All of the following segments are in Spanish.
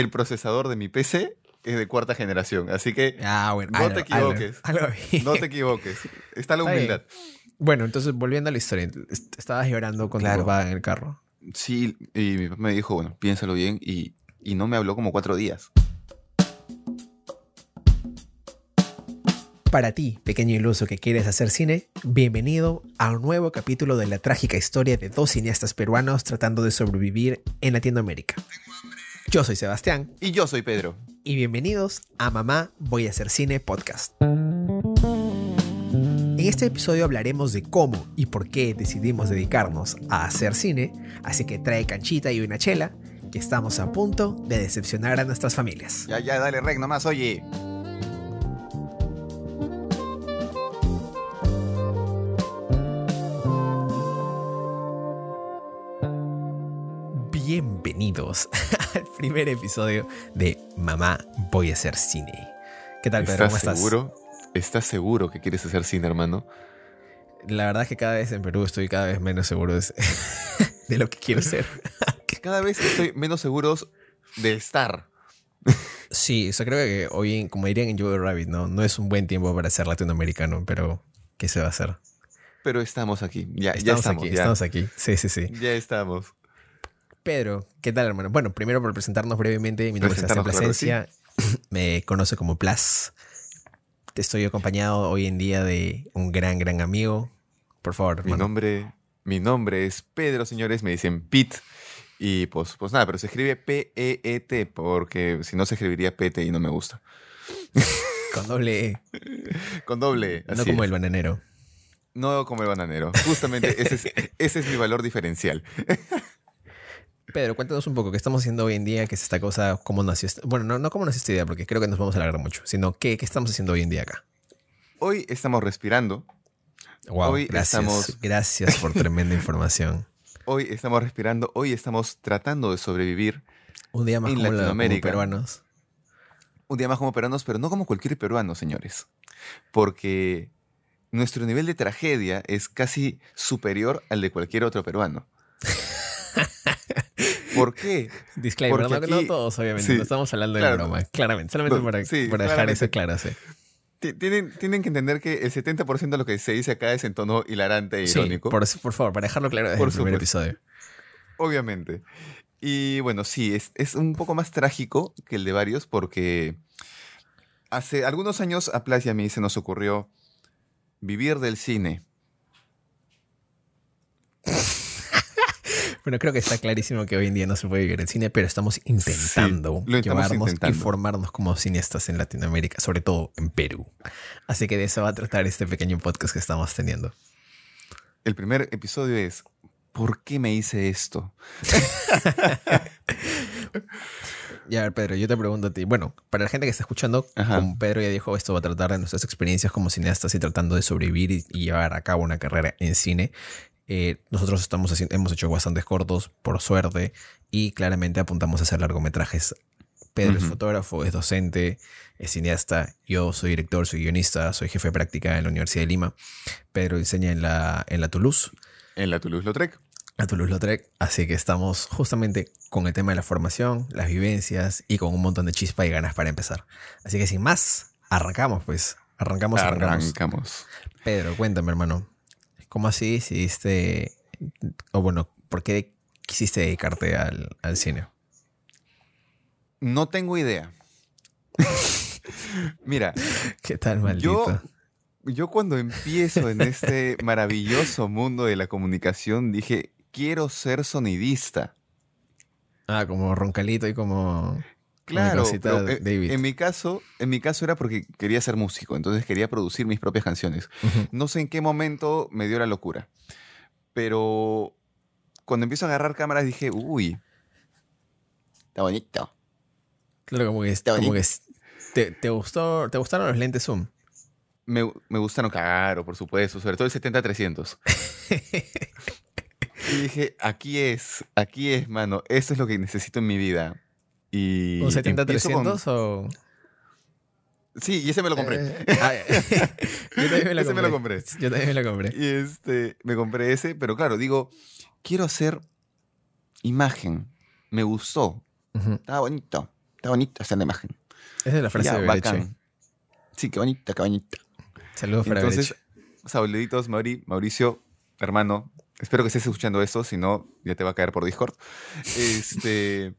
el procesador de mi PC es de cuarta generación. Así que Ah, bueno. no algo- te equivoques. algo- algo bien. no te equivoques. Está la Está humildad. Bueno, entonces volviendo a la historia, est- estabas llorando con Claro. tu papá en el carro. Sí, y mi papá me dijo, bueno, piénsalo bien y, y no me habló como cuatro días. Para ti, pequeño iluso que quieres hacer cine, bienvenido a un nuevo capítulo de la trágica historia de dos cineastas peruanos tratando de sobrevivir en Latinoamérica. Yo soy Sebastián Y yo soy Pedro. y bienvenidos a Mamá Voy a hacer cine podcast. En este episodio hablaremos de cómo y por qué decidimos dedicarnos a hacer cine, así que trae canchita y una chela, que estamos a punto de decepcionar a nuestras familias. Ya, ya, dale rec nomás, oye. Bienvenidos al primer episodio de Mamá Voy a hacer cine. ¿Qué tal, Pedro? ¿Cómo ¿Estás seguro? ¿Estás seguro que quieres hacer cine, hermano? La verdad es que cada vez en Perú estoy cada vez menos seguro de, de lo que quiero ser. Cada vez estoy menos seguro de estar. Sí, eso creo que hoy, como dirían en Joe Rabbit, ¿no? no es un buen tiempo para ser latinoamericano, pero ¿qué se va a hacer? Pero estamos aquí. Ya Estamos, ya estamos. aquí, ya. estamos aquí. Sí, sí, sí. Ya estamos. Pedro, ¿qué tal, hermano? Bueno, primero por presentarnos brevemente, mi nombre es Sebastián Presentarnos, claro Plasencia, me conoce como Plas. Te estoy acompañado hoy en día de un gran, gran amigo. Por favor, Mi hermano. nombre, mi nombre es Pedro, señores. Me dicen Pete. Y pues, pues nada, pero se escribe P-E-E-T, porque si no se escribiría P-T y no me gusta. Con doble E, Con doble. no así como es. el bananero. No como el bananero. Justamente ese es, ese es mi valor diferencial. Pedro, cuéntanos un poco, ¿qué estamos haciendo hoy en día? ¿Qué es esta cosa? ¿Cómo nació esta- Bueno, no, no cómo nació esta idea, porque creo que nos vamos a alargar mucho, sino ¿qué, qué estamos haciendo hoy en día acá? Hoy estamos respirando. Wow, Hoy gracias. estamos- Gracias por tremenda información. Hoy estamos respirando. Hoy estamos tratando de sobrevivir. Un día más En como, la- como Latinoamérica. peruanos. Un día más como peruanos, pero no como cualquier peruano, señores. Porque nuestro nivel de tragedia es casi superior al de cualquier otro peruano. ¿Por qué? Disclaimer, Porque no, no aquí- todos, obviamente. sí, no estamos hablando de claro. broma. Claramente, solamente No, para, sí, para dejar eso claro, sí. Ti- Tienen, tienen que entender que el 70% de lo que se dice acá es en tono hilarante e Sí, irónico. por, por favor, para dejarlo claro desde Por el primer supuesto. episodio. Obviamente. Y bueno, sí, es, es un poco más trágico que el de varios porque hace algunos años a Plas y a mí se nos ocurrió vivir del cine. Bueno, creo que está clarísimo que hoy en día no se puede vivir el cine, pero estamos intentando llevarnos intentando. y formarnos como cineastas en Latinoamérica, sobre todo en Perú. Así que de eso va a tratar este pequeño podcast que estamos teniendo. El primer episodio es ¿Por qué me hice esto? Ya, Pedro, yo te pregunto a ti. Bueno, para la gente que está escuchando, Ajá. como Pedro ya dijo, esto va a tratar de nuestras experiencias como cineastas y tratando de sobrevivir y, y llevar a cabo una carrera en cine. Eh, nosotros estamos haciendo, hemos hecho bastantes cortos, por suerte, y claramente apuntamos a hacer largometrajes. Pedro es fotógrafo, es docente, es cineasta. Yo soy director, soy guionista, soy jefe de práctica en la Universidad de Lima. Pedro enseña en la, en la Toulouse En la Toulouse-Lautrec. a Toulouse-Lautrec, así que estamos justamente con el tema de la formación, las vivencias y con un montón de chispa y ganas para empezar. Así que sin más, arrancamos pues, arrancamos, arrancamos. Arrancamos. Pedro, cuéntame hermano, ¿cómo así decidiste, o bueno, por qué quisiste dedicarte al, al cine? No tengo idea. Mira, ¿Qué tal, maldito? yo, yo cuando empiezo en este maravilloso mundo de la comunicación dije, quiero ser sonidista. Ah, como Roncalito y como... Claro, pero en, David. en mi caso, en mi caso era porque quería ser músico, entonces quería producir mis propias canciones. No sé en qué momento me dio la locura, pero cuando empiezo a agarrar cámaras dije, uy, está bonito. Claro, como que, Está como que bonito. te, te gustó, te gustaron los lentes zoom. Me, me gustaron, claro, por supuesto, sobre todo el 70-300. y dije, aquí es, aquí es, mano, esto es lo que necesito en mi vida. Y ¿Un empiezo con- 70-300 o...? Sí, y ese me lo compré. Eh, ah, yo también me la Ese me lo compré. compré. Yo también me la compré. Y este, me compré ese, pero claro, digo, quiero hacer imagen. Me gustó, Ujú. estaba bonito. está bonita esa la imagen. Esa es la frase Ya, de bacán. Sí, qué bonita, qué bonita. Saludos para Entonces, saluditos, Mauri, Mauricio, hermano. Espero que estés escuchando esto, si no, ya te va a caer por Discord. Este.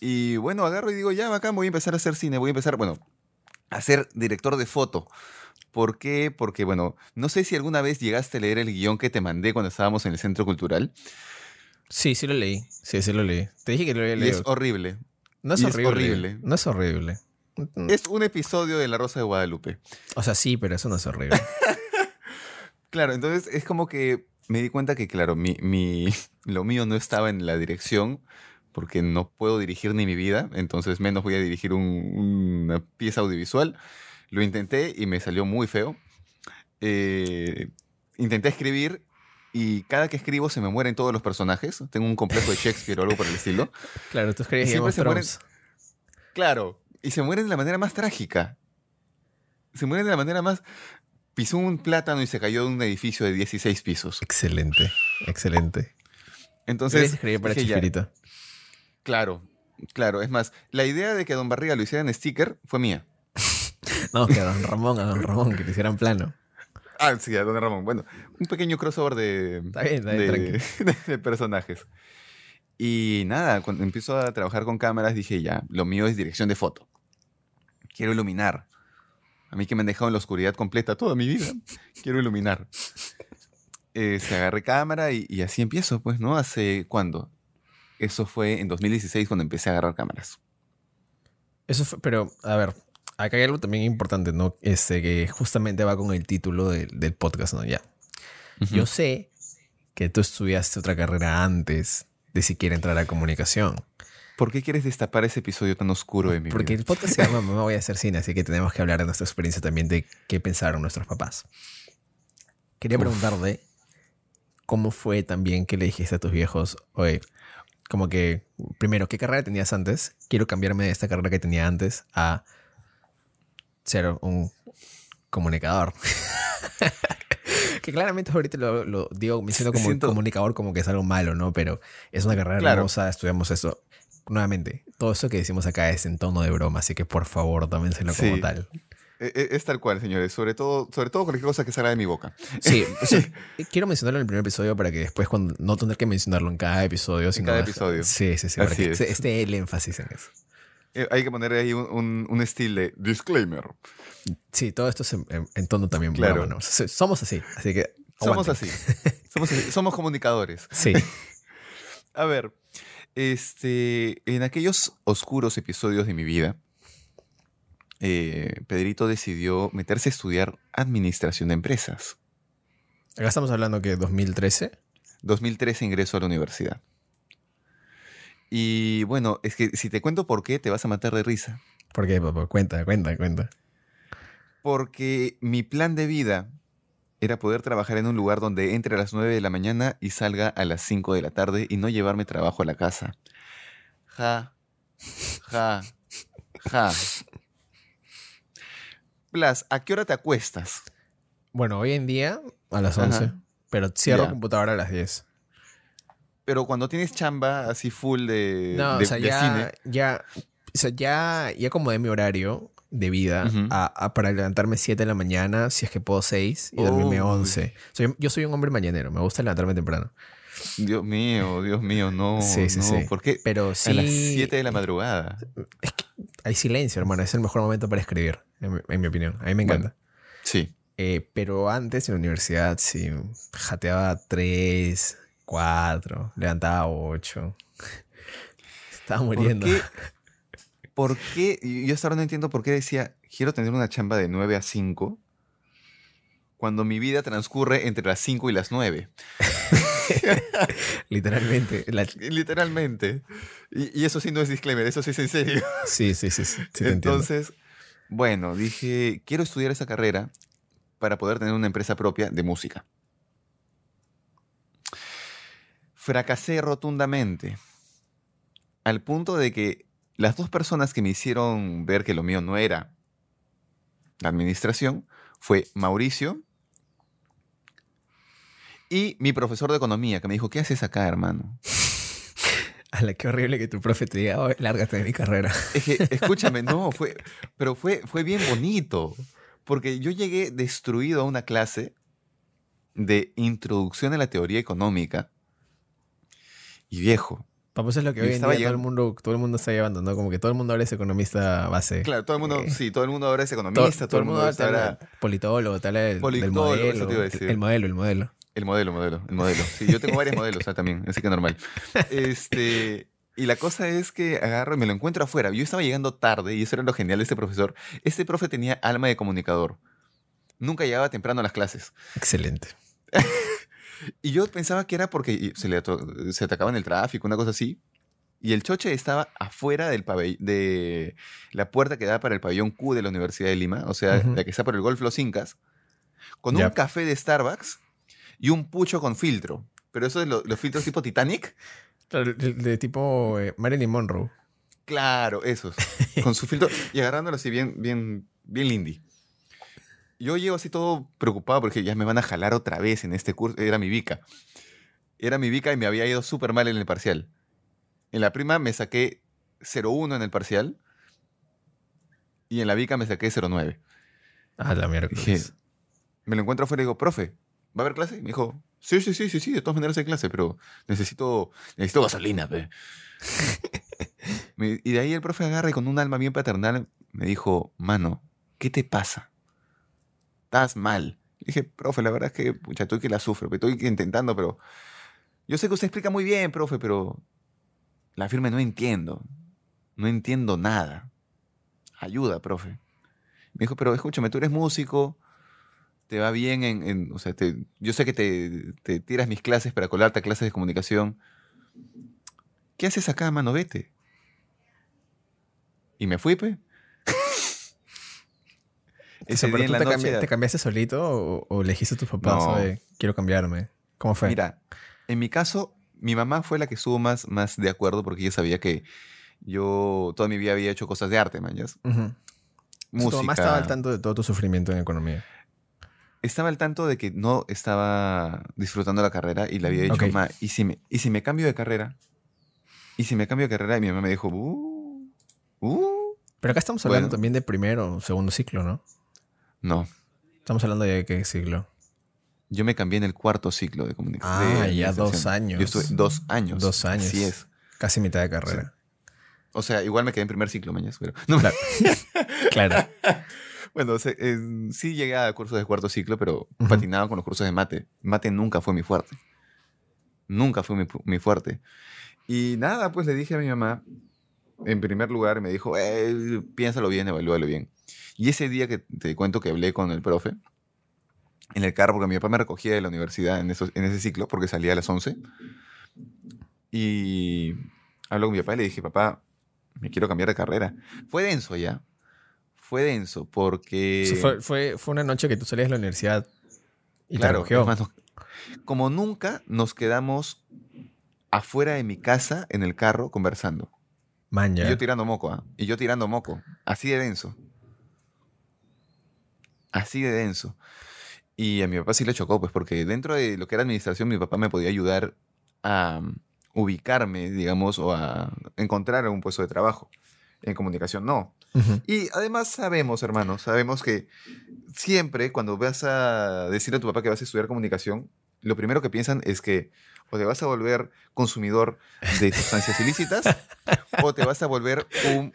Y bueno, agarro y digo, ya, bacán, voy a empezar a hacer cine, voy a empezar, bueno, a ser director de foto. ¿Por qué? Porque, bueno, no sé si alguna vez llegaste a leer el guion que te mandé cuando estábamos en el centro cultural. Sí, sí lo leí. Sí, sí lo leí. Te dije que lo había Y leído. es horrible. No es y es horrible. horrible. No es horrible. Mm, Es un episodio de La Rosa de Guadalupe. O sea, sí, pero eso no es horrible. Claro, entonces es como que me di cuenta que, claro, mi, mi- lo mío no estaba en la dirección, porque no puedo dirigir ni mi vida, entonces menos voy a dirigir un- una pieza audiovisual. Lo intenté y me salió muy feo. Eh, intenté escribir y cada que escribo se me mueren todos los personajes. Tengo un complejo de Shakespeare o algo por el estilo. claro, tú escribes siempre of se mueren-. Claro, y se mueren de la manera más trágica. Se mueren de la manera más... Pisó un plátano y se cayó de un edificio de 16 pisos. Excelente, excelente. Entonces, escribir para dije, ya, Chespirito. Claro, claro. Es más, la idea de que Don Barriga lo hiciera en sticker fue mía. No, que a Don Ramón, a Don Ramón, que te hicieran plano. Ah, sí, a Don Ramón. Bueno, un pequeño crossover de, Está bien, está bien, de, de personajes. Y nada, cuando empiezo a trabajar con cámaras dije, ya, lo mío es dirección de foto. Quiero iluminar. A mí que me han dejado en la oscuridad completa toda mi vida. Quiero iluminar. Eh, se agarré cámara y, y así empiezo, pues, ¿no? ¿Hace cuándo? Eso fue en 2016 cuando empecé a agarrar cámaras. Eso fue, pero, a ver, acá hay algo también importante, ¿no? Este, que justamente va con el título del- del podcast, ¿no? Ya. Yo sé que tú estudiaste otra carrera antes de siquiera entrar a comunicación. ¿Por qué quieres destapar ese episodio tan oscuro de mi Porque vida? el podcast se llama Mamá voy a hacer cine, así que tenemos que hablar de nuestra experiencia también de qué pensaron nuestros papás. Quería Uf. preguntarte cómo fue también que le dijiste a tus viejos, oye, como que, primero, ¿qué carrera tenías antes? Quiero cambiarme de esta carrera que tenía antes a ser un comunicador. que claramente ahorita lo, lo digo, me siento como Siento- comunicador como que es algo malo, ¿no? Pero es una carrera Claro. hermosa, estudiamos eso. Nuevamente, todo eso que decimos acá es en tono de broma, así que por favor, tómenselo como Sí. tal. E- e- Es tal cual, señores. Sobre todo, sobre todo cualquier cosa que salga de mi boca. Sí, sea, quiero mencionarlo en el primer episodio para que después cuando, no tener que mencionarlo en cada episodio. sino cada episodio. Sí, sí, sí, para que es. esté el énfasis en eso. Eh, Hay que poner ahí un, un, un estilo de disclaimer. Sí, todo esto es en, en- en tono también Claro. broma, ¿no? O sea, Somos así, así que Somos así. Somos así. Somos comunicadores. Sí, A ver, este, en aquellos oscuros episodios de mi vida, eh, Pedrito decidió meterse a estudiar administración de empresas. acá estamos hablando que 2013. 2013 ingreso a la universidad. Y bueno, es que si te cuento por qué, te vas a matar de risa. ¿Por qué, papá? Cuenta, cuenta, cuenta. Porque mi plan de vida era poder trabajar en un lugar donde entre a las 9 de la mañana y salga a las 5 de la tarde y no llevarme trabajo a la casa. Ja, ja, ja. Blas, ¿a qué hora te acuestas? Bueno, hoy en día a las Ajá. 11, pero cierro Ya. computadora a las 10. Pero cuando tienes chamba así full de, No, de- o sea, de ya, cine. ya, o sea, ya, ya acomodé mi horario de vida Ujú. a, a para levantarme 7 de la mañana, si es que puedo 6, y dormirme Uy. 11. O sea, yo, yo soy un hombre mañanero, me gusta levantarme temprano. Dios mío, Dios mío, no. Sí, sí, no, sí. ¿Por qué? Pero A sí, las 7 de la madrugada. Hay silencio, hermano, es el mejor momento para escribir, en, mi- en mi opinión. A mí me Bueno. encanta. Sí. Eh, pero antes en la universidad sí, jateaba 3, 4, levantaba 8. Estaba muriendo. ¿Por qué? ¿Por qué? Yo hasta ahora no entiendo por qué decía, quiero tener una chamba de 9 a 5 cuando mi vida transcurre entre las 5 y las 9. Literalmente. la- Literalmente. Y, y eso sí no es disclaimer, eso sí es en serio. Sí, sí, sí, sí, sí. Entonces, bueno, dije, quiero estudiar esa carrera para poder tener una empresa propia de música. Fracasé rotundamente, al punto de que las dos personas que me hicieron ver que lo mío no era la administración fue Mauricio y mi profesor de economía, que me dijo, ¿qué haces acá, hermano? A la qué horrible que tu profe te diga, "Oh, lárgate de mi carrera. Es que, escúchame, no, fue, pero fue, fue bien bonito. Porque yo llegué destruido a una clase de introducción a la teoría económica. Y viejo, Papá, eso es lo que hoy en día todo el, mundo, todo el mundo está llevando, ¿no? Como que todo el mundo ahora es economista base. claro, todo el mundo, Eh. sí, todo el mundo ahora es todo, economista, todo, el mundo, ahora politólogo, tal, el, del Politólogo, eso modelo. te iba a decir. El modelo, el modelo. El modelo, modelo, el modelo. Sí, yo tengo varios modelos también, así que normal. Este, y la cosa es que agarro y me lo encuentro afuera. Yo estaba llegando tarde y eso era lo genial de este profesor. Este profe tenía alma de comunicador. Nunca llegaba temprano a las clases. Excelente. Y yo pensaba que era porque se le se atacaba en el tráfico, una cosa así. Y el choche estaba afuera del de la puerta que da para el pabellón Q de la Universidad de Lima, o sea, la que está por el Golf Los Incas, con un café de Starbucks y un pucho con filtro. Pero eso lo- los filtros tipo Titanic, Claro, de, de tipo eh, Marilyn Monroe. claro, esos. Con su filtro y agarrándolo así bien, bien, bien lindy. Yo llego así todo preocupado porque ya me van a jalar otra vez en este curso. Era mi Vica. Era mi Vica y me había ido súper mal en el parcial. En la prima me saqué 0.1 en el parcial y en la Vica me saqué 0.9. Ah, la mierda. Dije, me lo encuentro afuera y digo, profe, ¿va a haber clase? Y me dijo, sí, sí, sí, sí, sí, de todas maneras hay clase, pero necesito, necesito gasolina, pe". Y de ahí el profe agarra y con un alma bien paternal me dijo, mano, ¿qué te pasa? Estás mal. Le dije, profe, la verdad es que, pucha, estoy que la sufro, pe, estoy que intentando, pero yo sé que usted explica muy bien, profe, pero la firme no entiendo. No entiendo nada. Ayuda, profe. Me dijo, pero escúchame, tú eres músico, te va bien en, en- o sea, te- yo sé que te, te tiras mis clases para colarte a clases de comunicación. ¿Qué haces acá, mano? Vete. Y me fui, pe. O Ese sea, pero día en la te, noche... cambi- te cambiaste solito o, o le dijiste a tus papás No. quiero cambiarme? ¿Cómo fue? Mira, en mi caso, mi mamá fue la que estuvo más, más de acuerdo porque ella sabía que yo toda mi vida había hecho cosas de arte, man. O sea, Música. Tu mamá estaba al tanto de todo tu sufrimiento en economía. Estaba al tanto de que no estaba disfrutando la carrera y le había dicho, Ok. "Ma, ¿y si, me, ¿y si me cambio de carrera? ¿Y si me cambio de carrera? Y mi mamá me dijo, uh, uh. Pero acá estamos hablando Bueno. también de primero o segundo ciclo, ¿no? No, Estamos hablando de qué siglo. yo me cambié en el cuarto ciclo de comunicación. Ah, de ya dos años. Yo estuve dos años. Dos años. Así es. Casi mitad de carrera. O sea, igual me quedé en primer ciclo, mañas, pero... No, Claro. claro. Bueno, o sea, eh, sí llegué a cursos de cuarto ciclo, pero Ujú. patinaba con los cursos de mate. Mate nunca fue mi fuerte. Nunca fue mi, mi fuerte. Y nada, pues le dije a mi mamá, en primer lugar, me dijo, "Eh, piénsalo bien, evalúalo bien. Y ese día que te cuento que hablé con el profe, en el carro, porque mi papá me recogía de la universidad en, esos- en ese ciclo, porque salía a las 11. Y hablé con mi papá y le dije, papá, me quiero cambiar de carrera. Fue denso ya. Fue denso porque... O sea, fue, fue, fue una noche que tú salías de la universidad y claro, te nos- como nunca nos quedamos afuera de mi casa en el carro conversando. Man, Y yo tirando moco, ¿ah? Y yo tirando moco. Así de denso. Así de denso. Y a mi papá sí le chocó, pues, porque dentro de lo que era administración, mi papá me podía ayudar a um, ubicarme, digamos, o a encontrar algún puesto de trabajo. En comunicación, no. Y además sabemos, hermanos, sabemos que siempre cuando vas a decirle a tu papá que vas a estudiar comunicación, lo primero que piensan es que o te vas a volver consumidor de sustancias ilícitas o te vas a volver un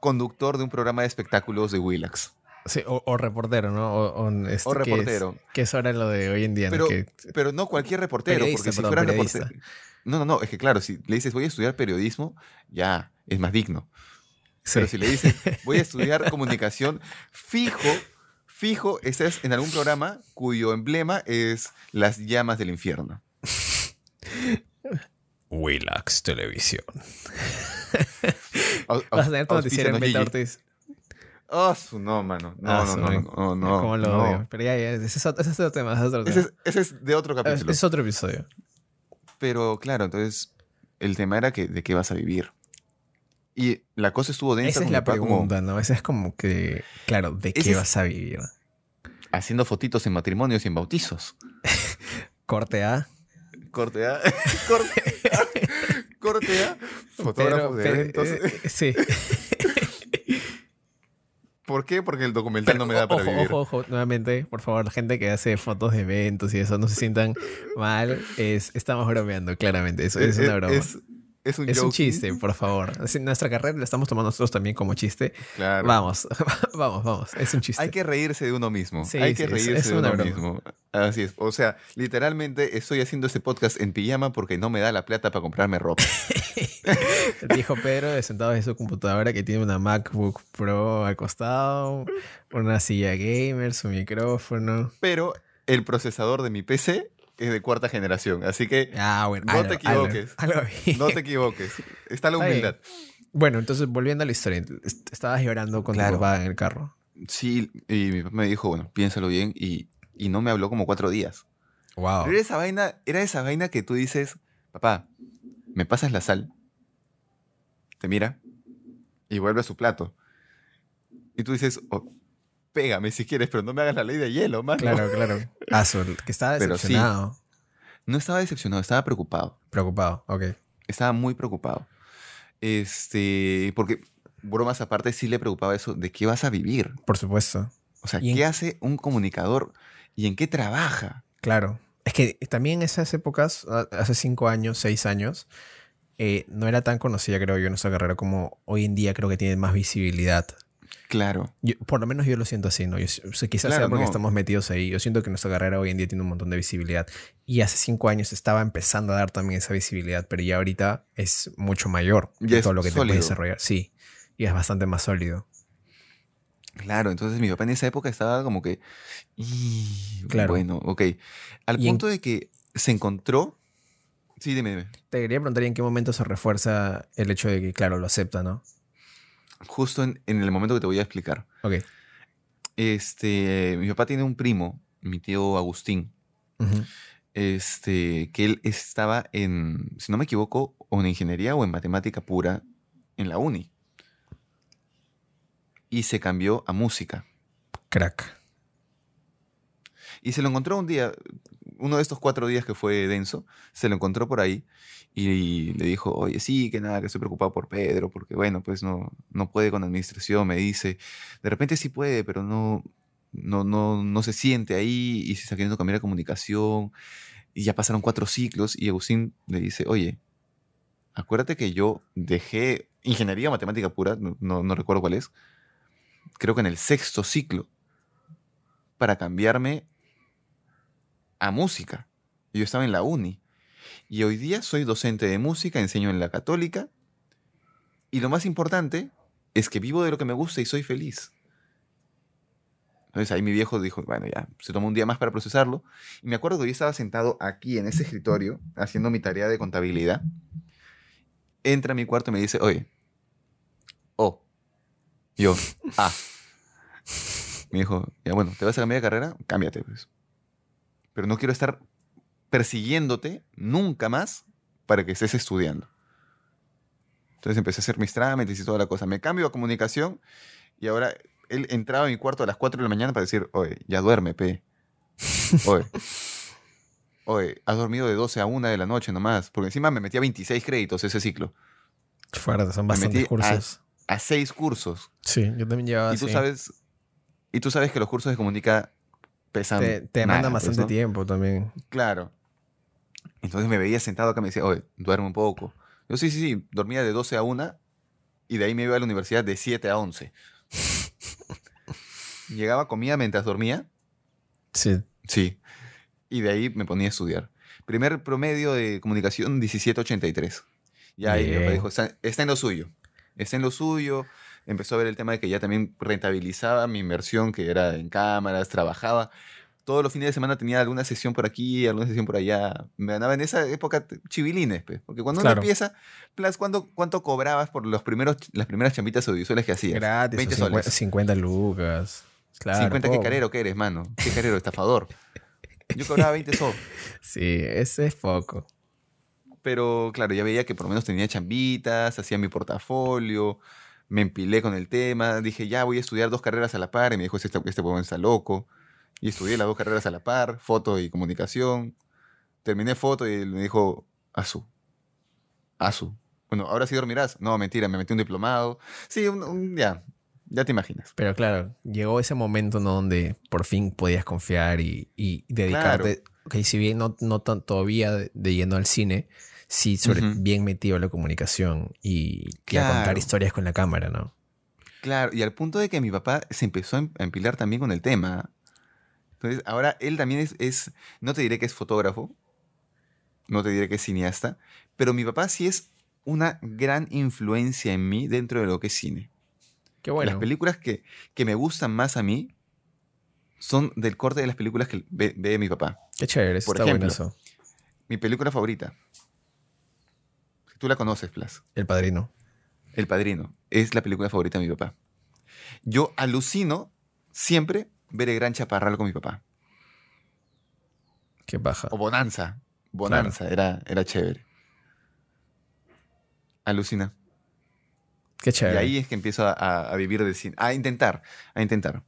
conductor de un programa de espectáculos de Willax. Sí, o, o reportero, ¿no? O, o, este, O es- reportero. Que es ahora lo de hoy en día, ¿no? Pero, Que- pero no cualquier reportero, porque si perdón, periodista. reportero... No, no, no, es que claro, si le dices voy a estudiar periodismo, ya, es más digno. Pero sí. si le dices, voy a estudiar comunicación, fijo, fijo, estás en algún programa cuyo emblema es las llamas del infierno. Willax Televisión. Vas a tener tu noticiero en auspícianos, Beta Gigi. Ortiz. Oh, su no, mano. No, Ah, no, no, no, no, Cómo lo no. odio. Pero ya, ya, ese es, otro, ese es otro tema, ese es otro tema. Ese es, ese es de otro Es- capítulo. es otro episodio. Pero claro, entonces el tema era que de qué vas a vivir. Y la cosa estuvo densa Esa es la como pregunta, ¿no? Esa es como que, claro, ¿de qué es- vas a vivir? haciendo fotitos en matrimonios y en bautizos. Corte A. Corte A. Corte A. Corte A, fotógrafo de eventos. eh, sí. ¿Por qué? Porque el documental no me da para ojo, vivir. Ojo, ojo, nuevamente, por favor, la gente que hace fotos de eventos y eso, no se sientan mal. Es, estamos bromeando, claramente. Eso es, una broma. Es, es un, Es un chiste, por favor. Nuestra carrera la estamos tomando nosotros también como chiste. Claro. Vamos, vamos, vamos. Es un chiste. Hay que reírse de uno mismo. Sí, Hay que reírse es de uno broma. mismo. Así es. O sea, literalmente estoy haciendo este podcast en pijama porque no me da la plata para comprarme ropa. Dijo Pedro, sentado en su computadora que tiene una MacBook Pro al costado, una silla gamer, su micrófono. Pero el procesador de mi PC es de cuarta generación. Así que Ah, bueno. No algo- te equivoques. algo- algo bien. no te equivoques. Está la Está humildad. Bueno, entonces volviendo a la historia, est- estabas llorando con Claro. tu papá en el carro. Sí, y mi papá me dijo, bueno, piénsalo bien. Y, y no me habló como cuatro días. Wow. Pero era esa vaina, era esa vaina que tú dices, papá, ¿me pasas la sal? Te mira y vuelve a su plato. Y tú dices, "Oh, pégame si quieres, pero no me hagas la ley de hielo, mano. Claro, claro. Azul, que estaba sí. decepcionado. No estaba decepcionado, estaba preocupado. Preocupado, ok. Estaba muy preocupado. Este, porque, bromas aparte, sí le preocupaba eso de qué vas a vivir. Por supuesto. O sea, en- ¿qué hace un comunicador y en qué trabaja? Claro. Es que también en esas épocas, hace cinco años, seis años, eh, no era tan conocida, creo yo, nuestra carrera como hoy en día creo que tiene más visibilidad. Claro. Yo- por lo menos yo lo siento así, ¿no? Yo, o sea, quizás Claro, sea porque no. estamos metidos ahí. Yo siento que nuestra carrera hoy en día tiene un montón de visibilidad. Y hace cinco años estaba empezando a dar también esa visibilidad, pero ya ahorita es mucho mayor Ya es todo lo que te sólido. puedes desarrollar. Sí. Y es bastante más sólido. Claro, entonces mi papá en esa época estaba como que, "Y, Claro. bueno, ok. Al Y en- punto de que se encontró, sí, dime, dime, Te quería preguntar ¿y en qué momento se refuerza el hecho de que, claro, lo acepta, ¿no? Justo en, en el momento que te voy a explicar. Ok. Este, mi papá tiene un primo, mi tío Agustín, este, que él estaba en, si no me equivoco, o en ingeniería o en matemática pura en la uni. Y se cambió a música. Crack. Y se lo encontró un día, uno de estos cuatro días que fue denso, se lo encontró por ahí y le dijo, oye, sí, que nada, que estoy preocupado por Pedro, porque bueno, pues no, no puede con administración, me dice. De repente sí puede, pero no, no, no, no se siente ahí y se está queriendo cambiar de comunicación. Y ya pasaron cuatro ciclos y Agustín le dice, oye, acuérdate que yo dejé ingeniería matemática pura, no, no recuerdo cuál es, creo que en el sexto ciclo, para cambiarme a música. Yo estaba en la uni. Y hoy día soy docente de música, enseño en la católica. Y lo más importante es que vivo de lo que me gusta y soy feliz. Entonces ahí mi viejo dijo, bueno, ya, se tomó un día más para procesarlo. Y me acuerdo que yo estaba sentado aquí en ese escritorio haciendo mi tarea de contabilidad. Entra a mi cuarto y me dice, oye, oh, yo, ah. Me dijo, ya bueno, ¿te vas a cambiar de carrera? Cámbiate, pues. Pero no quiero estar persiguiéndote nunca más para que estés estudiando. Entonces empecé a hacer mis trámites y toda la cosa. Me cambio a comunicación y ahora él entraba a mi cuarto a las 4 de la mañana para decir, oye, ya duerme, pe. Oye, oye, has dormido de 12 a 1 de la noche nomás. Porque encima me metía 26 créditos ese ciclo. Fuerte, son Me bastantes metí a- cursos. A 6 cursos. Sí, yo también llevaba y tú así. sabes y tú sabes que los cursos de comunica pesan Te, te nada, pues, bastante ¿no? tiempo también. Claro. Entonces me veía sentado acá y me decía, oye, duerme un poco. Yo sí, sí, sí, dormía de 12 a 1 y de ahí me iba a la universidad de 7 a 11. Llegaba, comía mientras dormía, Sí. sí, y de ahí me ponía a estudiar. Primer promedio de comunicación 1783. Ya ahí Bien. dijo, está, está en lo suyo, está en lo suyo. Empezó a ver el tema de que ya también rentabilizaba mi inversión, que era en cámaras, trabajaba. Todos los fines de semana tenía alguna sesión por aquí, alguna sesión por allá. Me ganaba en esa época chivilines, pues, porque cuando Claro. uno empieza, plus, ¿cuánto, ¿cuánto cobrabas por los primeros, las primeras chambitas audiovisuales que hacías? Gratis, 20 o 50, soles. 50 lucas. Claro. 50, qué poco. carero que eres, mano. Qué carero, estafador. Yo cobraba 20 soles. Sí, ese es poco. Pero claro, ya veía que por lo menos tenía chambitas, hacía mi portafolio, me empilé con el tema, dije, ya voy a estudiar dos carreras a la par, y me dijo, este, este huevón está loco. Y estudié las dos carreras a la par, foto y comunicación. Terminé foto y me dijo, Azú, Asu. Bueno, ahora sí dormirás. No, mentira, me metí un diplomado. Sí, un- un- ya, ya te imaginas. Pero claro, llegó ese momento ¿no? donde por fin podías confiar y, y dedicarte. Ok, si bien no, no tan todavía de, de yendo al cine, sí sobre, bien metido en la comunicación y, y a contar historias con la cámara, ¿no? Claro, y al punto de que mi papá se empezó a em- empilar también con el tema. Entonces, ahora él también es, es- no te diré que es fotógrafo, no te diré que es cineasta, pero mi papá sí es una gran influencia en mí dentro de lo que es cine. Qué Las bueno. películas que, que me gustan más a mí son del corte de las películas que ve, ve mi papá. Qué chévere, Por está bueno ejemplo. eso. Mi película favorita, tú la conoces, Plas, El padrino. El Padrino, es la película favorita de mi papá. Yo alucino siempre ver el gran chaparral con mi papá. Qué baja. O Bonanza. Bonanza, era, era chévere. Alucina. Qué Y chévere. ahí es que empiezo a, vivir del cine. A intentar, a intentar.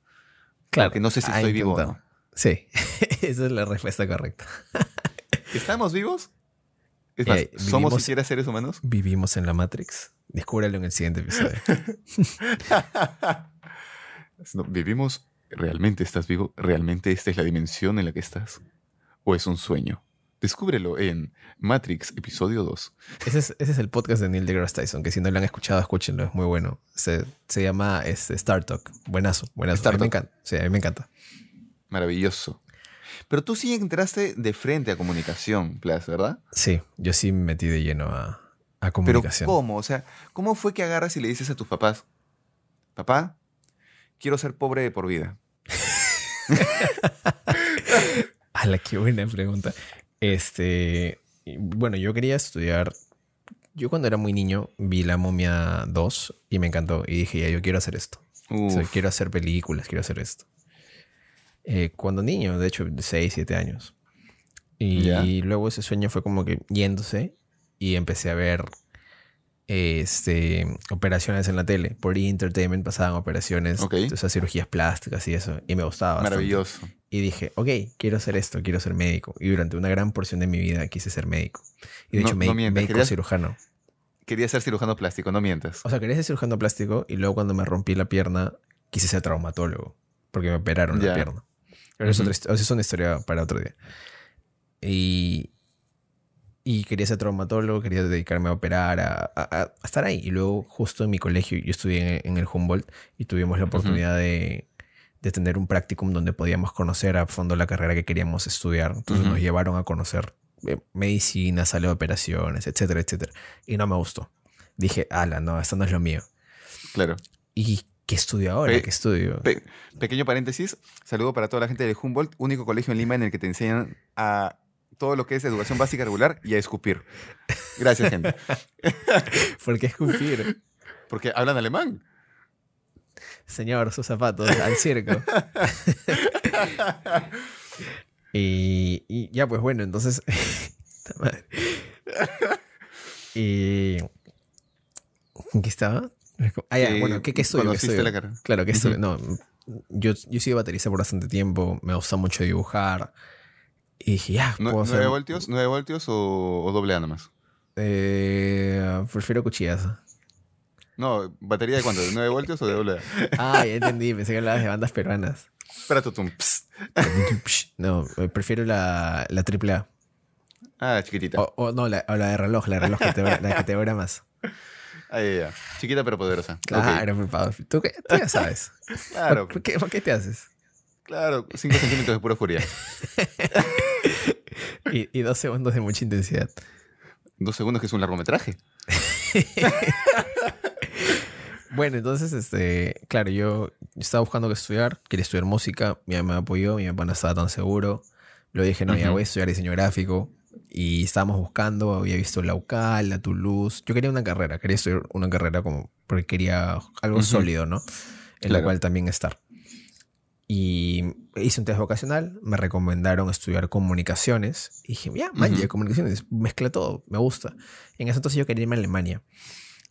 claro, porque no sé si estoy vivo o no. Sí, esa es la respuesta correcta. ¿Estamos vivos? Es más, Eh, ¿somos vivimos- siquiera seres humanos? Vivimos en la Matrix. Descúbralo en el siguiente episodio. No, ¿Vivimos? ¿Realmente estás vivo? ¿Realmente esta es la dimensión en la que estás? ¿O es un sueño? Descúbrelo en Matrix, episodio 2. Ese es, ese es el podcast de Neil deGrasse Tyson, que si no lo han escuchado, escúchenlo, es muy bueno. Se, se llama este, Star Talk. Buenazo, buenazo. Star a mí me Talk. encanta. Sí, a mí me encanta. Maravilloso. Pero tú sí entraste de frente a comunicación, Plas, ¿verdad? Sí, yo sí me metí de lleno a, a Pero comunicación. ¿cómo? O sea, ¿cómo fue que agarras y le dices a tus papás, papá, quiero ser pobre de por vida? la qué buena pregunta. Este, bueno, yo quería estudiar. Yo cuando era muy niño vi La Momia 2 y me encantó. Y dije, ya, yo quiero hacer esto. O sea, Uf, quiero hacer películas, quiero hacer esto. Eh, cuando niño, de hecho, de 6, 7 años. Y Ya. luego ese sueño fue como que yéndose y empecé a ver este, operaciones en la tele. Por E! Entertainment pasaban operaciones, Ok. o sea, cirugías plásticas y eso. Y me gustaba bastante. maravilloso. Y dije, ok, quiero hacer esto, quiero ser médico. Y durante una gran porción de mi vida quise ser médico. Y de No- hecho, no médico, mientas, médico querías- cirujano. Quería ser cirujano plástico, no mientas. O sea, quería ser cirujano plástico y luego cuando me rompí la pierna, quise ser traumatólogo. Porque me operaron la pierna. Pero es, Ujú. otra histo- esa es una historia para otro día. Y, y quería ser traumatólogo, quería dedicarme a operar, a, a- a estar ahí. Y luego, justo en mi colegio, yo estudié en, en el Humboldt y tuvimos la oportunidad de, de tener un practicum donde podíamos conocer a fondo la carrera que queríamos estudiar. Entonces Ujú. nos llevaron a conocer eh, medicina, sala de operaciones, etcétera, etcétera. Y no me gustó. Dije, ala, no, esto no es lo mío. Claro. ¿Y qué estudio ahora? Pe- ¿Qué estudio? Pe- pequeño paréntesis, saludo para toda la gente de Humboldt, único colegio en Lima en el que te enseñan a todo lo que es educación básica regular y a escupir. Gracias, gente. ¿Por qué escupir? Porque hablan alemán. Señor, sus zapatos, al circo. y, y ya, pues bueno, entonces. Y. ¿En qué estaba? Ah, ya, Que bueno, ¿qué, qué estudio? ¿Qué conociste estudio? la carrera. Claro, ¿qué Ujú. estudio? No, yo, yo he sido baterista por bastante tiempo, me gusta mucho dibujar. Y dije, ya, puedo ¿Nueve hacer- voltios? ¿Nueve voltios o, o doble A nomás? Eh, prefiero cuchillazo. No, ¿batería de cuánto? ¿De 9 voltios o de doble A? Ah, ya entendí, pensé que hablabas de bandas peruanas. Espera, tutum. No, eh, prefiero la, la triple A. Ah, chiquitita. O, o no, la, o la de reloj, la de reloj que te, la que te dura más. Ah, ya. Chiquita pero poderosa. Claro, por favor. ¿Tú, qué- tú ya sabes. Claro, ¿Por, qué, por qué te haces? claro. 5 centímetros de pura furia. Y, y dos segundos de mucha intensidad. Dos segundos que es un largometraje. Bueno, entonces, este, claro, yo, estaba buscando que estudiar, quería estudiar música, mi mamá me apoyó, mi papá no estaba tan seguro. Luego dije, no, ya Ujú. voy a estudiar diseño gráfico. Y estábamos buscando, había visto la UCAL, la Toulouse. Yo quería una carrera, quería estudiar una carrera como, porque quería algo Ujú. sólido, ¿no? En la Claro. cual también estar. Y hice un test vocacional, me recomendaron estudiar comunicaciones. Y dije, ya, man, ya, Ujú. comunicaciones, mezcla todo, me gusta. En ese entonces yo quería irme a Alemania.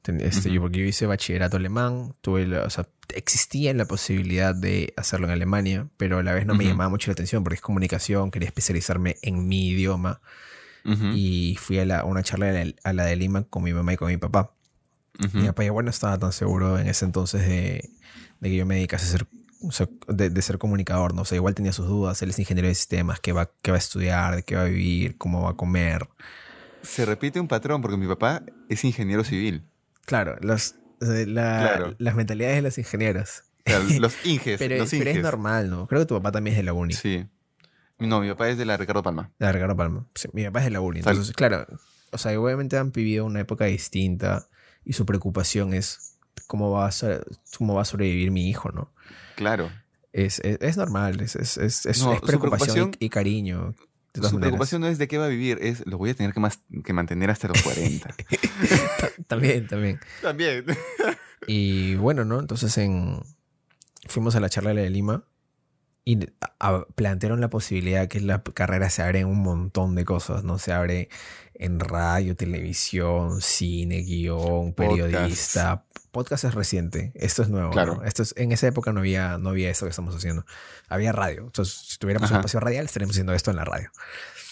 Este, yo, Ujú. porque yo hice bachillerato alemán, tuve la- o sea, existía la posibilidad de hacerlo en Alemania, pero a la vez no me llamaba mucho la atención porque es comunicación, quería especializarme en mi idioma. Y fui a, la- a una charla a la, a la de Lima con mi mamá y con mi papá. ujú. Mi papá igual no estaba tan seguro en ese entonces de, de que yo me dedicase a ser, o sea, de, de ser comunicador, ¿no? O sea, igual tenía sus dudas, él es ingeniero de sistemas, qué va, qué va a estudiar, de qué va a vivir, cómo va a comer. Se repite un patrón porque mi papá es ingeniero civil. Claro, los, la- Claro. las mentalidades de los ingenieros. Claro, los inges, Pero, los pero es normal, ¿no? Creo que tu papá también es de la uni. Sí. No, mi papá es de la Ricardo Palma. De Ricardo Palma. Sí, mi papá es de la. Tal- Entonces, claro, o sea, obviamente han vivido una época distinta y su preocupación es cómo va a, cómo va a sobrevivir mi hijo, ¿no? Claro. Es, es, es normal, es, es, es, No, preocupación, preocupación- y, y cariño. Su maneras. preocupación no es de qué va a vivir, es lo voy a tener que, más, que mantener hasta los 40. Ta- También, también. También. Y bueno, ¿no? Entonces en... fuimos a la charla de Lima y plantearon la posibilidad que la carrera se abre en un montón de cosas, ¿no? Se abre en radio, televisión, cine, guion, Podcast. periodista. Podcast es reciente, esto es nuevo. Claro. ¿no? Esto es, en esa época no había, no había eso que estamos haciendo. Había radio. Entonces, si tuviéramos un Ajá. espacio radial, estaríamos haciendo esto en la radio.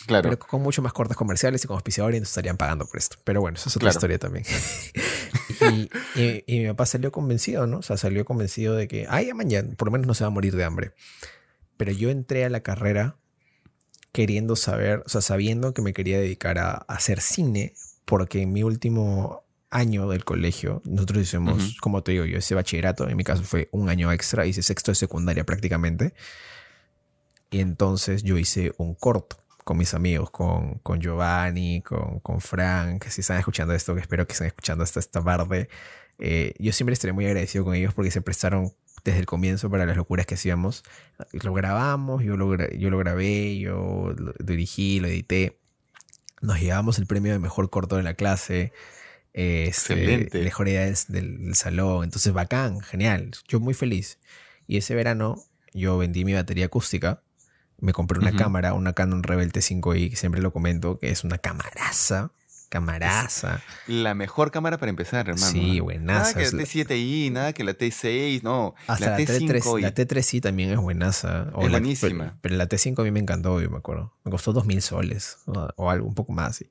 Claro. Pero con mucho más cortes comerciales y con auspiciadores nos estarían pagando por esto. Pero bueno, esa es otra Claro. historia también. y, y- y mi papá salió convencido, ¿no? O sea, salió convencido de que, ay, mañana, por lo menos no se va a morir de hambre. Pero yo entré a la carrera queriendo saber, o sea, sabiendo que me quería dedicar a, a hacer cine, porque en mi último año del colegio, nosotros hicimos, Ujú. como te digo, yo hice bachillerato, en mi caso fue un año extra, hice sexto de secundaria prácticamente. Y entonces yo hice un corto con mis amigos, con, con Giovanni, con, con Frank, si están escuchando esto, que espero que estén escuchando hasta esta parte. eh, yo siempre estaré muy agradecido con ellos porque se prestaron desde el comienzo para las locuras que hacíamos. Lo grabamos, yo lo, yo lo grabé, yo lo dirigí, lo edité. Nos llevamos el premio de mejor corto de la clase. eh, este, Excelente. mejor idea del, del- salón. Entonces, bacán, genial. Yo muy feliz. Y ese verano yo vendí mi batería acústica. Me compré una cámara, una Canon Rebel T5i, que siempre lo comento, que es una camaraza. Camaraza. La mejor cámara para empezar, hermano. Sí, buenaza. Nada que la- la T7i, nada que la T6, no. Hasta la la, T3, T5i. la T3i también es buenaza. O Es la- buenísima. Pero, la T5 a mí me encantó, yo me acuerdo. Me costó 2.000 soles o, o algo, un poco más.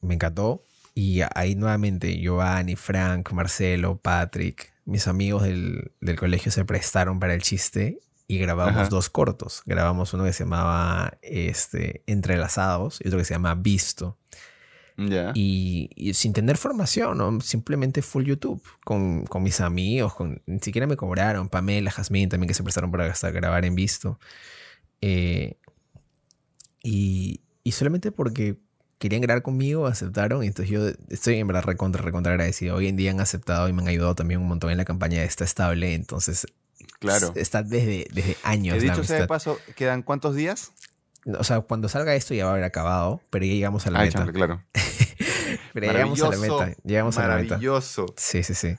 Me encantó. Y ahí nuevamente Giovanni, Frank, Marcelo, Patrick, mis amigos del, del colegio se prestaron para el chiste y grabamos Ajá. dos cortos. Grabamos uno que se llamaba este, Entrelazados y otro que se llama Visto. Y, y sin tener formación, ¿no? simplemente full YouTube, con, con mis amigos, con, ni siquiera me cobraron, Pamela, Jazmín también que se prestaron para hasta grabar en visto. Eh, y, y solamente porque querían grabar conmigo, aceptaron, y entonces yo estoy en verdad recontra, recontra agradecido. Hoy en día han aceptado y me han ayudado también un montón en la campaña de Está Estable, entonces Claro. está desde, desde años. He dicho sea de paso, ¿quedan cuántos días? O sea, cuando salga esto ya va a haber acabado, pero ya llegamos a la Ah, meta. claro. Pero ya llegamos a la meta. Llegamos a la meta. Maravilloso. Sí, sí, sí.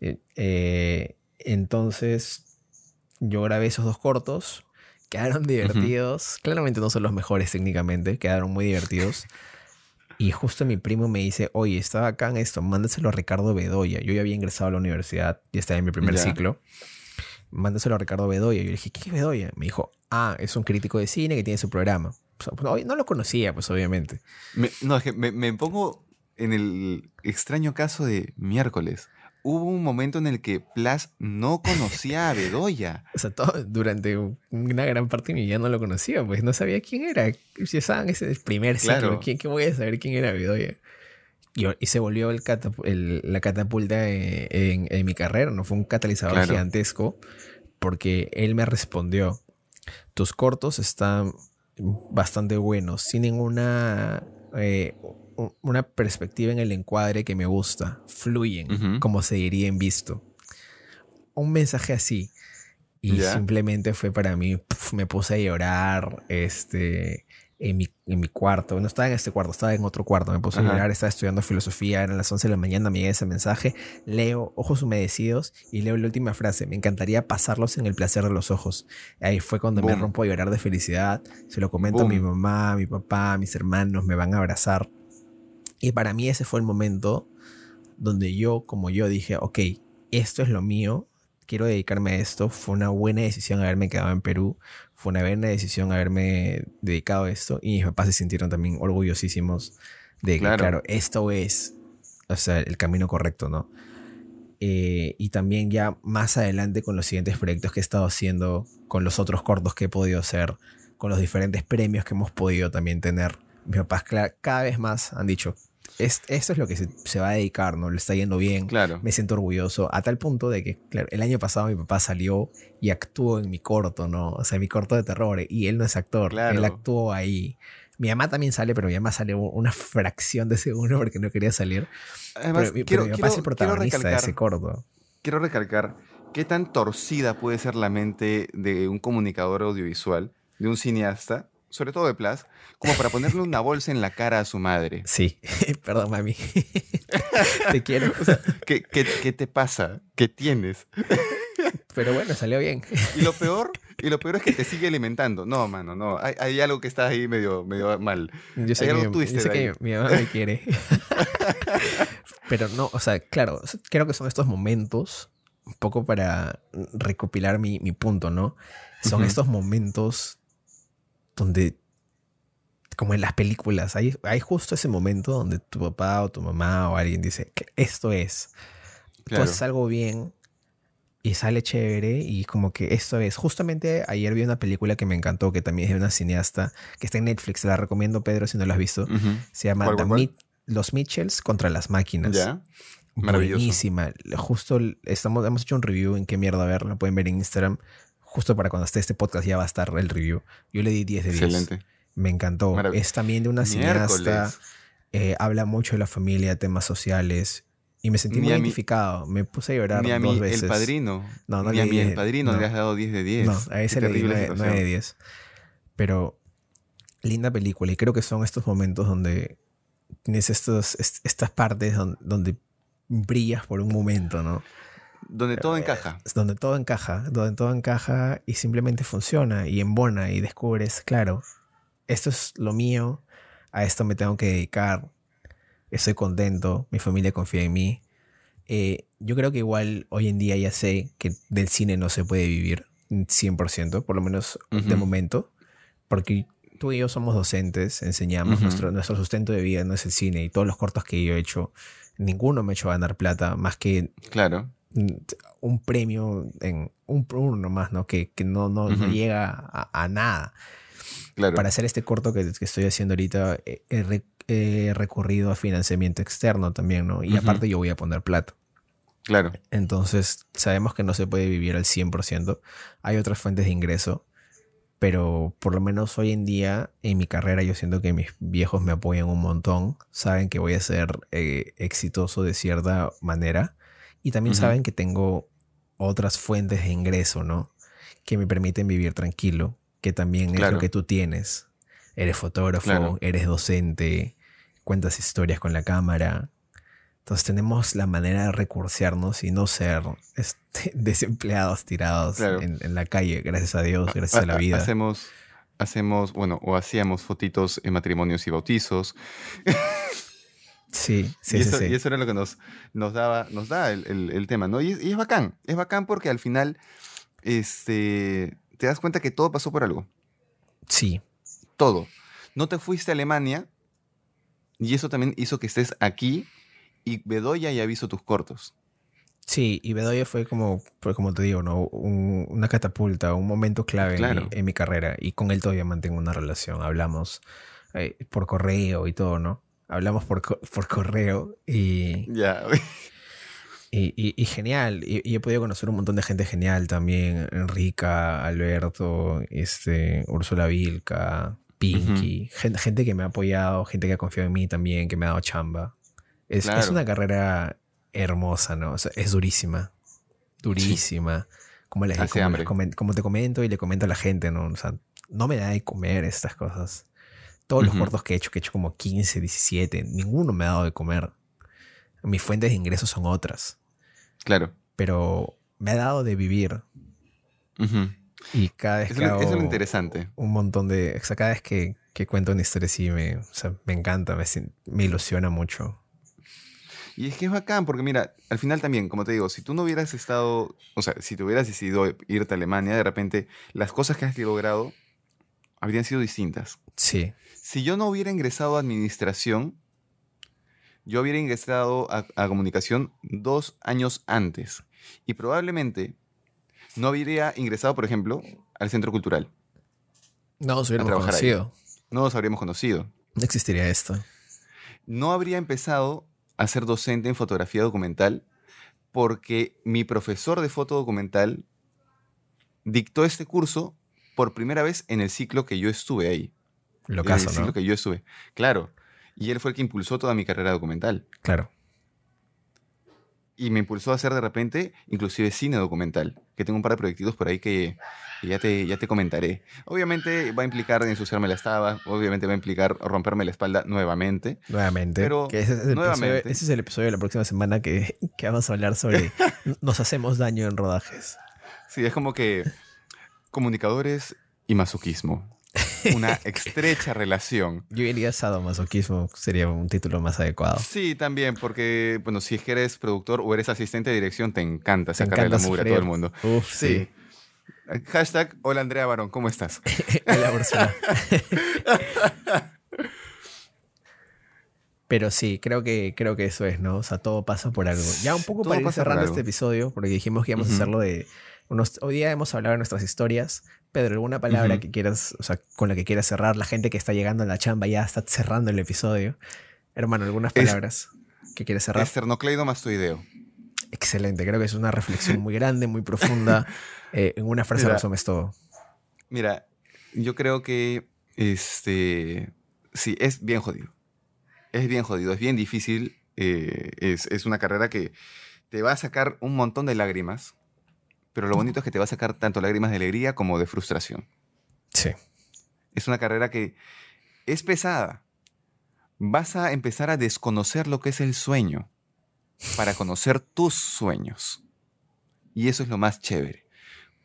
Eh, eh, entonces, yo grabé esos dos cortos. Quedaron divertidos. Claramente no son los mejores técnicamente. Quedaron muy divertidos. Y justo mi primo me dice, oye, estaba acá en esto, mándaselo a Ricardo Bedoya. Yo ya había ingresado a la universidad, ya estaba en mi primer Ya. ciclo. Mándaselo a Ricardo Bedoya. Yo le dije, ¿quién es Bedoya? Me dijo, ah, es un crítico de cine que tiene su programa. O sea, pues, no lo conocía, pues obviamente. Me- no, es que me, me pongo en el extraño caso de miércoles. Hubo un momento en el que Plas no conocía a Bedoya. O sea, todo, durante una gran parte de mi vida no lo conocía, pues no sabía quién era. Si estaban ese el primer ciclo, Claro. ¿quién, ¿qué voy a saber quién era Bedoya? Y, y se volvió el la catapulta en, en- en mi carrera, ¿no? Fue un catalizador Claro. gigantesco porque él me respondió, tus cortos están bastante buenos, tienen una, eh, una perspectiva en el encuadre que me gusta, fluyen, como se diría en visto. Un mensaje así. Y simplemente fue para mí, me puse a llorar este, en, mi, en mi cuarto. No estaba en este cuarto, estaba en otro cuarto. Me puse a Ajá. llorar, estaba estudiando filosofía, eran las 11 de la mañana, me llega ese mensaje. Leo Ojos Humedecidos y leo la última frase. Me encantaría pasarlos en el placer de los ojos. Ahí fue cuando me Boom. rompo a llorar de felicidad. Se lo comento a mi Boom. mamá, a mi papá, a mis hermanos, me van a abrazar. Y para mí ese fue el momento donde yo, como yo, dije, ok, esto es lo mío, quiero dedicarme a esto, fue una buena decisión haberme quedado en Perú, fue una buena decisión haberme dedicado a esto y mis papás se sintieron también orgullosísimos de que, claro, esto es, o sea, el camino correcto, ¿no? Eh, y también ya más adelante con los siguientes proyectos que he estado haciendo, con los otros cortos que he podido hacer, con los diferentes premios que hemos podido también tener, mis papás cada vez más han dicho, es, esto es lo que se, va a dedicar, ¿no? Le está yendo bien. Claro. Me siento orgulloso. A tal punto de que, claro, el año pasado mi papá salió y actuó en mi corto, ¿no? O sea, mi corto de terror. Y él no es actor. Él actuó ahí. Mi mamá también sale, pero mi mamá sale una fracción de segundo porque no quería salir. Además, pero, quiero, mi papá es el protagonista de ese corto. Quiero recalcar qué tan torcida puede ser la mente de un comunicador audiovisual, de un cineasta, sobre todo de Plas, como para ponerle una bolsa en la cara a su madre. Sí, perdón, mami. te quiero. ¿qué, qué, te pasa? ¿Qué tienes? Pero bueno, salió bien. Y lo peor, y lo peor es que te sigue alimentando. No, mano, no. Hay, hay algo que está ahí medio, medio mal. Yo sé, que, mi, yo sé que mi mamá me quiere. Pero no, o sea, claro, creo que son estos momentos, un poco para recopilar mi, mi punto, ¿no? Son estos momentos donde, como en las películas, hay, hay justo ese momento donde tu papá o tu mamá o alguien dice, esto es, tú haces algo bien y sale chévere y como que esto es. Justamente ayer vi una película que me encantó, que también es de una cineasta, que está en Netflix, la recomiendo Pedro si no la has visto. Se llama Los Mitchells contra las máquinas. ¿Ya? Buenísima. Justo estamos, hemos hecho un review en qué mierda ver, lo pueden ver en Instagram justo para cuando esté este podcast ya va a estar el review. Yo le di 10 de 10. Excelente. Me encantó. es también de una cineasta. Eh, habla mucho de la familia, temas sociales. Y me sentí muy identificado. Me puse a llorar ni a dos mí, veces. El padrino. No, no ni a mí el padrino le has dado 10 de 10. No, a ese le di 9, de 10. Pero linda película. Y creo que son estos momentos donde tienes estos, estas partes donde, donde brillas por un momento, ¿no? Donde todo encaja. Donde todo encaja, donde todo encaja y simplemente funciona y embona y descubres, claro, esto es lo mío, a esto me tengo que dedicar, estoy contento, mi familia confía en mí. Eh, yo creo que igual hoy en día ya sé que del cine no se puede vivir 100%, por lo menos de momento, porque tú y yo somos docentes, enseñamos, nuestro, nuestro sustento de vida no es el cine y todos los cortos que yo he hecho, ninguno me ha hecho ganar plata más que claro un premio en un uno más, ¿no? Que, no, no, llega a, nada. Para hacer este corto que, estoy haciendo ahorita, he, recurrido a financiamiento externo también, ¿no? Y aparte yo voy a poner plata. Claro. Entonces, sabemos que no se puede vivir al 100%. Hay otras fuentes de ingreso, pero por lo menos hoy en día, en mi carrera, yo siento que mis viejos me apoyan un montón. Saben que voy a ser eh, exitoso de cierta manera y también saben que tengo otras fuentes de ingreso, ¿no? Que me permiten vivir tranquilo, que también es lo que tú tienes. Eres fotógrafo, eres docente, cuentas historias con la cámara. Entonces tenemos la manera de recursearnos y no ser este, desempleados tirados en, la calle, gracias a Dios, gracias a la vida. Hacemos, hacemos, bueno, o hacíamos fotitos en matrimonios y bautizos. Sí, sí, y eso, sí, Y eso era lo que nos, nos, daba, nos da el, tema, ¿no? Y, es bacán, es bacán porque al final este, te das cuenta que todo pasó por algo. Sí. Todo. No te fuiste a Alemania y eso también hizo que estés aquí y Bedoya ya visto tus cortos. Sí, y Bedoya fue como, como te digo, ¿no? una catapulta, un momento clave en, mi, carrera. Y con él todavía mantengo una relación. Hablamos eh, por correo y todo, ¿no? Hablamos por, por correo y... Ya. Y, y, genial. Y, he podido conocer un montón de gente genial también. Enrica, Alberto, este, Úrsula Vilca, Pinky. gente, que me ha apoyado, gente que ha confiado en mí también, que me ha dado chamba. Es, es una carrera hermosa, ¿no? es durísima. Durísima. Como, les, como, como, te comento y le comento a la gente, ¿no? O sea, no me da de comer estas cosas. Todos los cortos que he hecho, que he hecho como 15, 17, ninguno me ha dado de comer. Mis fuentes de ingresos son otras. Claro. Pero me ha dado de vivir. Y cada vez que es lo interesante. Un montón de... O sea, cada vez que, que cuento una historia así me, o sea, me encanta, me, me ilusiona mucho. Y es que es bacán, porque mira, al final también, como te digo, si tú no hubieras estado, o sea, si te hubieras decidido irte a Alemania, de repente las cosas que has logrado habrían sido distintas. Sí. Si yo no hubiera ingresado a administración, yo hubiera ingresado a, a comunicación dos años antes. Y probablemente no habría ingresado, por ejemplo, al centro cultural. No nos hubiéramos ahí. conocido. No nos habríamos conocido. No existiría esto. No habría empezado a ser docente en fotografía documental porque mi profesor de foto documental dictó este curso por primera vez en el ciclo que yo estuve ahí. Lo caso, ¿no? que yo estuve. Claro. Y él fue el que impulsó toda mi carrera documental. Claro. Y me impulsó a hacer de repente, inclusive cine documental, que tengo un par de proyectitos por ahí que, que ya, te, ya te comentaré. Obviamente va a implicar ensuciarme la estaba, obviamente va a implicar romperme la espalda nuevamente. Nuevamente. Pero, que ese, es el nuevamente. Episodio, ese es el episodio de la próxima semana que, que vamos a hablar sobre nos hacemos daño en rodajes. Sí, es como que comunicadores y masoquismo. Una estrecha relación. Yo diría sadomasoquismo, sería un título más adecuado. Sí, también, porque, bueno, si es que eres productor o eres asistente de dirección, te encanta sacarle la mugre a todo el mundo. Uf, sí. Sí. Hashtag, hola Andrea Barón, ¿cómo estás? Hola, Úrsula. Pero sí, creo que, creo que eso es, ¿no? O sea, todo pasa por algo. Ya un poco Todo para ir cerrando este episodio, porque dijimos que íbamos a hacerlo de... Hoy día hemos hablado de nuestras historias. Pedro, ¿alguna palabra que quieras, o sea, con la que quieras cerrar? La gente que está llegando a la chamba ya está cerrando el episodio. Hermano, ¿algunas Es- palabras que quieras cerrar? Esternocleidomastoideo. Excelente, creo que es una reflexión muy grande, muy profunda. Eh, en una frase Mira. resumes todo. Mira, yo creo que este sí, es bien jodido. Es bien jodido, es bien difícil. eh, es, es una carrera que te va a sacar un montón de lágrimas, pero lo bonito es que te va a sacar tanto lágrimas de alegría como de frustración. Sí. Es una carrera que es pesada. Vas a empezar a desconocer lo que es el sueño para conocer tus sueños. Y eso es lo más chévere.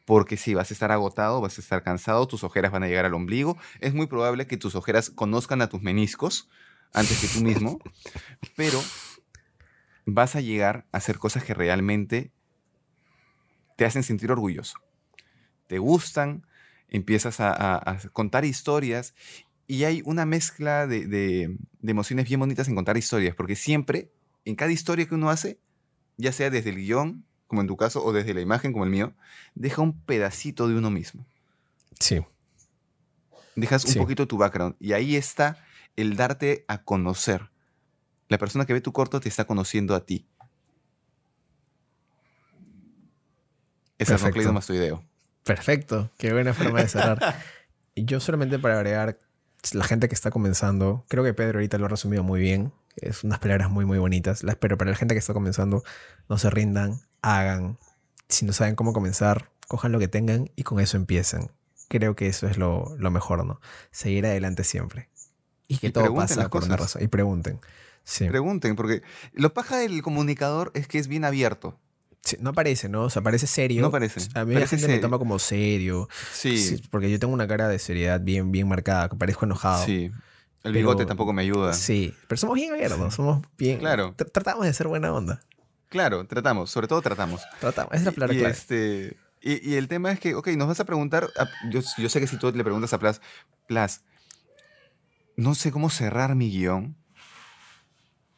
Porque si vas a estar agotado, vas a estar cansado, tus ojeras van a llegar al ombligo. Es muy probable que tus ojeras conozcan a tus meniscos antes que tú mismo, pero vas a llegar a hacer cosas que realmente te hacen sentir orgulloso. Te gustan, empiezas a, a- a contar historias y hay una mezcla de, de- de emociones bien bonitas en contar historias, porque siempre, en cada historia que uno hace, ya sea desde el guion, como en tu caso, o desde la imagen, como el mío, deja un pedacito de uno mismo. Sí. Dejas un Sí. poquito de tu background. Y ahí está el darte a conocer. La persona que ve tu corto te está conociendo a ti. Es Perfecto. arnocleidomastoideo. Perfecto, qué buena forma de cerrar. Yo solamente para agregar, la gente que está comenzando, creo que Pedro ahorita lo ha resumido muy bien, es unas palabras muy muy bonitas, las- pero para la gente que está comenzando, no se rindan, hagan, si no saben cómo comenzar, cojan lo que tengan y con eso empiecen. Creo que eso es lo, lo mejor, ¿no? Seguir adelante siempre. Y que Y todo pasa por una cosas. razón. Y pregunten. Sí. Pregunten, porque lo paja del comunicador es que es bien abierto. Sí, no parece, ¿no? O sea, parece serio. No parece, A mí la parece gente me toma como serio. Sí, Sí, sí. porque yo tengo una cara de seriedad bien, bien marcada, que parezco enojado. El Pero- bigote tampoco me ayuda. Sí, pero somos bien abiertos, somos bien... Claro. tr- Tratamos de ser buena onda. Claro, tratamos, sobre todo tratamos. Tratamos, es la palabra y, este, y, y el tema es que, ok, nos vas a preguntar, a- yo, yo sé que si tú le preguntas a Plas, Plas, no sé cómo cerrar mi guion.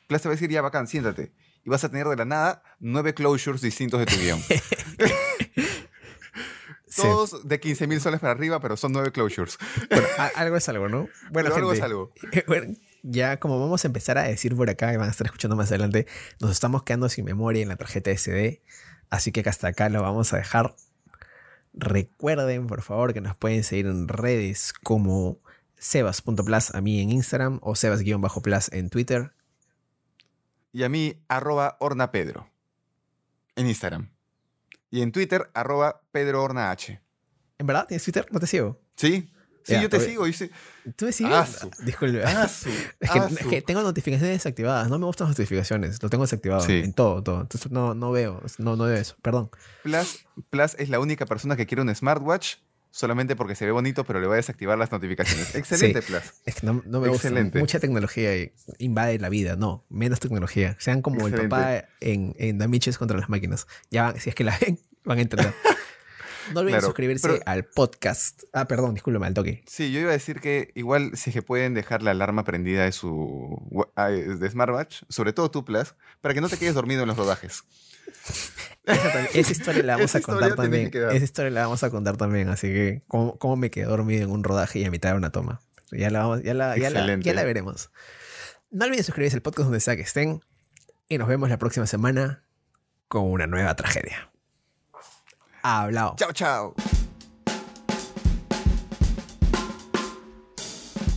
Plas te va a decir, ya, bacán, siéntate. Y vas a tener de la nada nueve closures distintos de tu guion. Sí. Todos de 15 mil soles para arriba, pero son nueve closures. Bueno, algo es algo, ¿no? Bueno, algo es algo. bueno, ya como vamos a empezar a decir por acá, y van a estar escuchando más adelante, nos estamos quedando sin memoria en la tarjeta SD, así que hasta acá lo vamos a dejar. Recuerden, por favor, que nos pueden seguir en redes como sebas.plus a mí en Instagram o sebas-plus en Twitter. Y a mí, arroba Horna Pedro. En Instagram. Y en Twitter, arroba Pedro Horna H. ¿En verdad? ¿Tienes Twitter? No te sigo. ¿Sí? Sí, yo te sigo. Y sí. ¿Tú me sigues? Disculpe. Es que, es su- que tengo notificaciones desactivadas. No me gustan las notificaciones. Lo tengo desactivado Sí. en todo, todo. Entonces no, no veo. No, no veo eso. Perdón. Plus, Plus es la única persona que quiere un smartwatch solamente porque se ve bonito, pero le voy a desactivar las notificaciones. Excelente, Plus. Es que no, no me Excelente. gusta. Mucha tecnología invade la vida. No, menos tecnología. Sean como el papá en, en Damiches contra las máquinas. Ya van- si es que la ven, van a entender. No olviden Claro, suscribirse pero- al podcast. Ah, perdón, discúlpeme, al toque. Sí, yo iba a decir que igual si es que pueden dejar la alarma prendida de su ah, de Smartwatch, sobre todo tú, Plus, para que no te quedes dormido en los rodajes. Esa, también- esa historia la vamos Esa a contar también. que. Esa historia la vamos a contar también. Así que, ¿cómo, cómo me quedé dormido en un rodaje y a mitad de una toma? Ya la, vamos- ya la, ya la, ya la veremos. No olviden suscribirse al podcast donde sea que estén. Y nos vemos la próxima semana con una nueva tragedia. Hablado. Chao, chao.